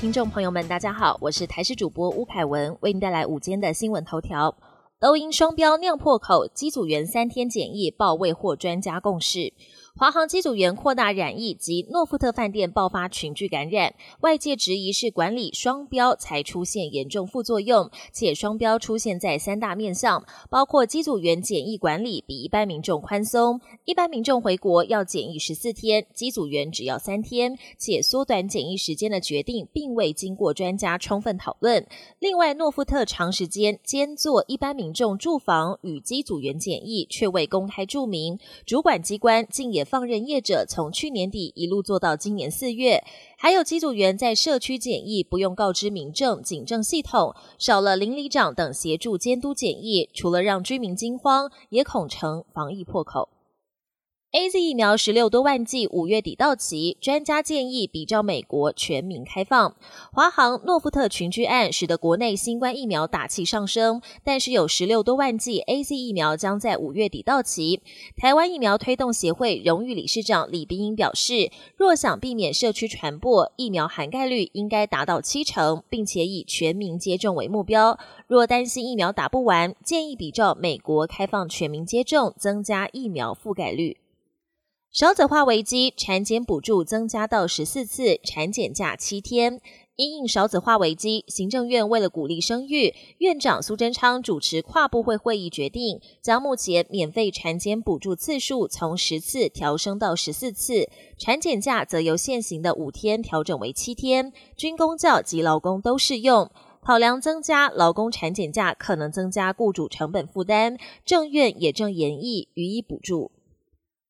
听众朋友们，大家好，我是台视主播巫凯文，为您带来午间的新闻头条。欧音双标酿破口，机组员三天检疫报未获专家共识。华航机组员扩大染疫及诺富特饭店爆发群聚感染，外界质疑是管理双标才出现严重副作用，且双标出现在三大面向，包括机组员检疫管理比一般民众宽松，一般民众回国要检疫十四天，机组员只要三天，且缩短检疫时间的决定并未经过专家充分讨论。另外，诺富特长时间兼做一般民众住房与机组员检疫，却未公开注明，主管机关竟也。放任业者从去年底一路做到今年四月，还有机组员在社区检疫不用告知民政警政系统，少了邻里长等协助监督检疫，除了让居民惊慌，也恐成防疫破口。A Z 疫苗十六多万剂，五月底到期。专家建议比照美国全民开放。华航诺富特群居案使得国内新冠疫苗打气上升，但是有十六多万剂 A Z 疫苗将在五月底到期。台湾疫苗推动协会荣誉理事长李冰英表示，若想避免社区传播，疫苗涵盖率应该达到七成，并且以全民接种为目标。若担心疫苗打不完，建议比照美国开放全民接种，增加疫苗覆盖率。少子化危机，产检补助增加到十四次，产检假七天。因应少子化危机，行政院为了鼓励生育，院长苏贞昌主持跨部会会议，决定将目前免费产检补助次数从十次调升到十四次，产检假则由现行的五天调整为七天，军公教及劳工都适用。考量增加劳工产检假可能增加雇主成本负担，政院也正研议予以补助。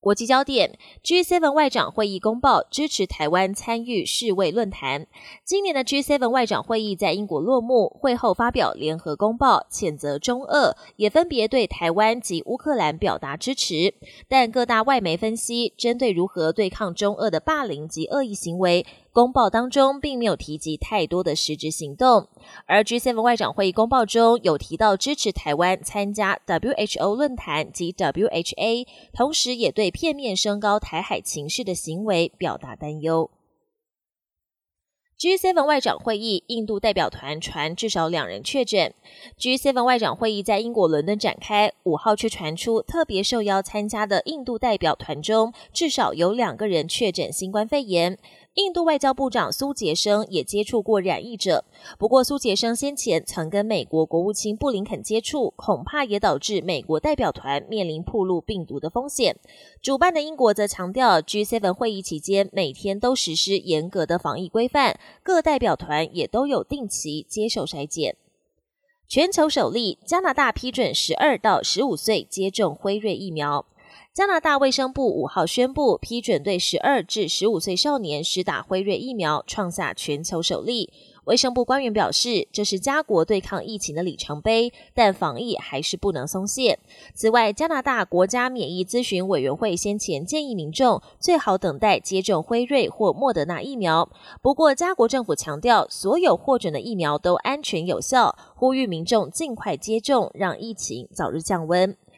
国际焦点：G7 外长会议公报支持台湾参与世卫论坛。今年的 G7 外长会议在英国落幕，会后发表联合公报，谴责中俄，也分别对台湾及乌克兰表达支持。但各大外媒分析，针对如何对抗中俄的霸凌及恶意行为。公报当中并没有提及太多的实质行动，而 G7 外长会议公报中有提到支持台湾参加 WHO 论坛及 WHA，同时也对片面升高台海情势的行为表达担忧。G7 外长会议，印度代表团传至少两人确诊。G7 外长会议在英国伦敦展开，五号却传出特别受邀参加的印度代表团中，至少有两个人确诊新冠肺炎。印度外交部长苏杰生也接触过染疫者，不过苏杰生先前曾跟美国国务卿布林肯接触，恐怕也导致美国代表团面临暴露病毒的风险。主办的英国则强调，G7 会议期间每天都实施严格的防疫规范，各代表团也都有定期接受筛检。全球首例，加拿大批准十二到十五岁接种辉瑞疫苗。加拿大卫生部五号宣布批准对十二至十五岁少年施打辉瑞疫苗，创下全球首例。卫生部官员表示，这是加国对抗疫情的里程碑，但防疫还是不能松懈。此外，加拿大国家免疫咨询委员会先前建议民众最好等待接种辉瑞或莫德纳疫苗。不过，加国政府强调，所有获准的疫苗都安全有效，呼吁民众尽快接种，让疫情早日降温。